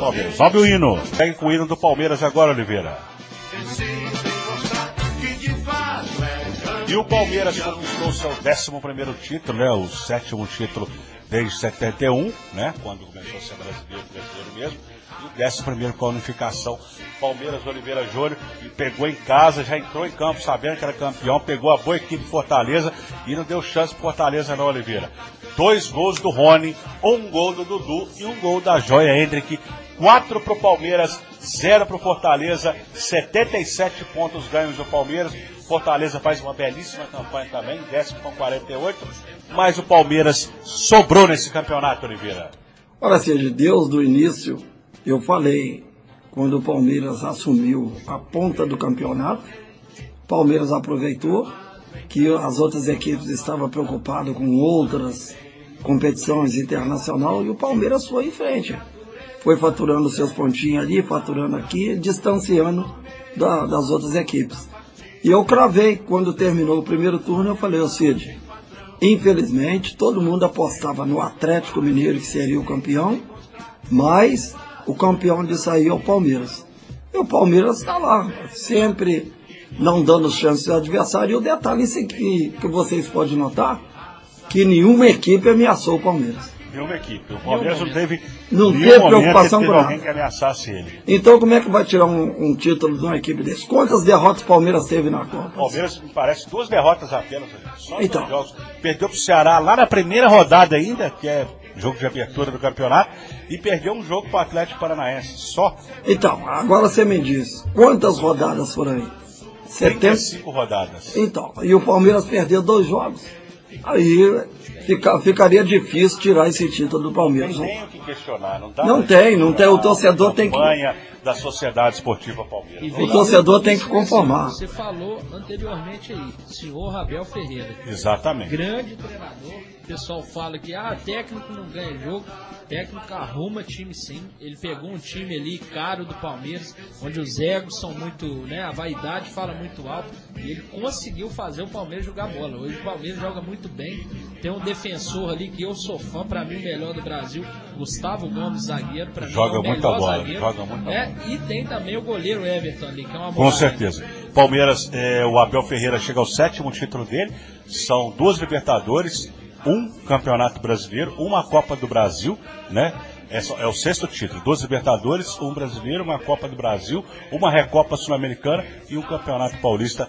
Palmeiras. Sobe o hino. Segue com o hino do Palmeiras agora, Oliveira. E o Palmeiras conquistou seu 11 título, né? O sétimo título desde 71, né? Quando começou a ser brasileiro, brasileiro mesmo. E o décimo primeiro com a unificação. Palmeiras Oliveira Júnior pegou em casa, já entrou em campo sabendo que era campeão, pegou a boa equipe Fortaleza e não deu chance para Fortaleza não, Oliveira. Dois gols do Rony, um gol do Dudu e um gol da Joia Hendrick. Quatro para o Palmeiras, zero para o Fortaleza, 77 pontos ganhos do Palmeiras. Fortaleza faz uma belíssima campanha também, décimo com 48, mas o Palmeiras sobrou nesse campeonato, Oliveira. Olha, de Deus do início, eu falei, quando o Palmeiras assumiu a ponta do campeonato, Palmeiras aproveitou que as outras equipes estavam preocupadas com outras competições internacionais e o Palmeiras foi em frente. Foi faturando seus pontinhos ali, faturando aqui, distanciando da, das outras equipes. E eu cravei, quando terminou o primeiro turno, eu falei, ô Cid, infelizmente todo mundo apostava no Atlético Mineiro que seria o campeão, mas o campeão disso aí é o Palmeiras. E o Palmeiras está lá, sempre não dando chance ao adversário. E o detalhe que, que vocês podem notar, que nenhuma equipe ameaçou o Palmeiras nenhuma equipe. O Palmeiras não teve, não teve preocupação com alguém que ameaçasse ele. Então como é que vai tirar um, um, título de uma equipe desse? Quantas derrotas o Palmeiras teve na Copa? O Palmeiras, me parece, duas derrotas apenas. Só então. jogos. Perdeu para o Ceará lá na primeira rodada ainda, que é jogo de abertura do campeonato, e perdeu um jogo para o Atlético Paranaense. Só. Então, agora você me diz, quantas rodadas foram aí? 75 rodadas. Então, e o Palmeiras perdeu dois jogos. Aí fica, ficaria difícil tirar esse título do Palmeiras. Não tem o que questionar, não tá? Não tem, não tem. O torcedor tem que. Da Sociedade Esportiva Palmeiras. O torcedor tem que conformar. Você falou anteriormente aí, senhor Rabel Ferreira. Exatamente. Grande treinador. O pessoal fala que ah, técnico não ganha jogo técnico arruma time sim. Ele pegou um time ali caro do Palmeiras, onde os egos são muito, né? A vaidade fala muito alto. E ele conseguiu fazer o Palmeiras jogar bola. Hoje o Palmeiras joga muito bem. Tem um defensor ali que eu sou fã, para mim o melhor do Brasil, Gustavo Gomes, zagueiro, para mim joga é o muita bola, zagueiro. Joga muita é, bola. E tem também o goleiro Everton ali, que é uma bola. Com certeza. Palmeiras, é, o Abel Ferreira chega ao sétimo título dele. São duas Libertadores, um Campeonato Brasileiro, uma Copa do Brasil, né? É, é, o sexto título. Dois Libertadores, um brasileiro, uma Copa do Brasil, uma Recopa Sul-Americana e um Campeonato Paulista.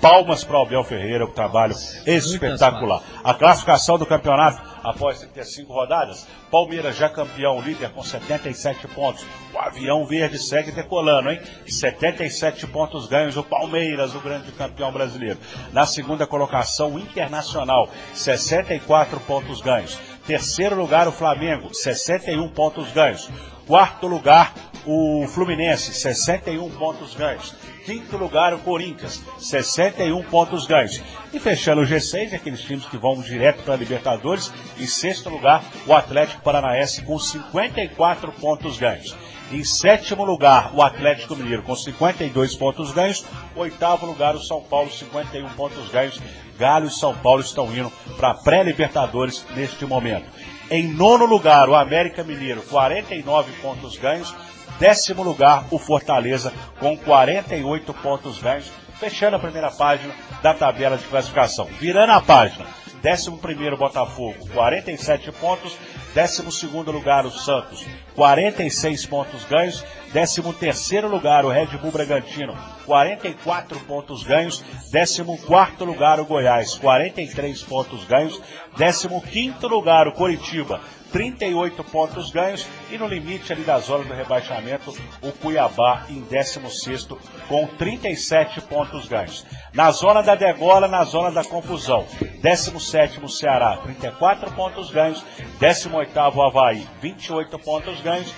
Palmas para o Abel Ferreira, o trabalho espetacular. A classificação do campeonato após 35 rodadas. Palmeiras já campeão, líder com 77 pontos. O avião verde segue decolando, hein? 77 pontos ganhos o Palmeiras, o grande campeão brasileiro. Na segunda colocação, Internacional, 64 pontos ganhos. Terceiro lugar, o Flamengo, 61 pontos ganhos. Quarto lugar, o Fluminense, 61 pontos ganhos. Quinto lugar, o Corinthians, 61 pontos ganhos. E fechando o G6, aqueles times que vão direto para a Libertadores. Em sexto lugar, o Atlético Paranaense com 54 pontos ganhos. Em sétimo lugar, o Atlético Mineiro com 52 pontos ganhos. Oitavo lugar, o São Paulo, 51 pontos ganhos. Galo e São Paulo estão indo para a pré-Libertadores neste momento. Em nono lugar, o América Mineiro, 49 pontos ganhos. Décimo lugar, o Fortaleza, com 48 pontos ganhos. Fechando a primeira página da tabela de classificação. Virando a página, 11 Botafogo, 47 pontos. 12 lugar, o Santos, 46 pontos ganhos. 13 lugar, o Red Bull Bragantino, 44 pontos ganhos. 14 lugar, o Goiás, 43 pontos ganhos. 15 lugar, o Coritiba, 38 pontos ganhos e no limite ali da zona do rebaixamento, o Cuiabá em 16 com 37 pontos ganhos. Na zona da degola, na zona da confusão, 17 Ceará, 34 pontos ganhos, 18 Havaí, 28 pontos ganhos,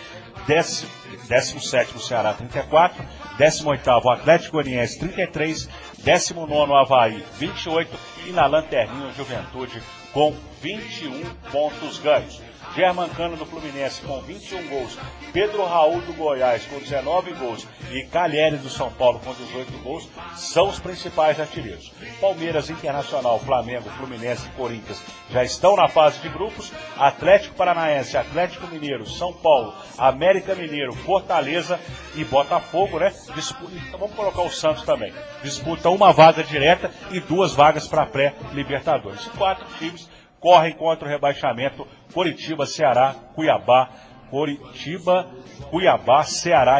17 Ceará, 34, 18 Atlético Goianiense, 33, 19 Havaí, 28 e na lanterninha Juventude com 21 pontos ganhos. Germancano do Fluminense com 21 gols, Pedro Raul do Goiás com 19 gols e Calheri do São Paulo com 18 gols são os principais artilheiros. Palmeiras, Internacional, Flamengo, Fluminense e Corinthians já estão na fase de grupos. Atlético Paranaense, Atlético Mineiro, São Paulo, América Mineiro, Fortaleza e Botafogo, né? Disputa, então vamos colocar o Santos também. Disputam uma vaga direta e duas vagas para pré-Libertadores. Quatro times correm contra o rebaixamento. Coritiba, Ceará, Cuiabá, Coritiba, Cuiabá, Ceará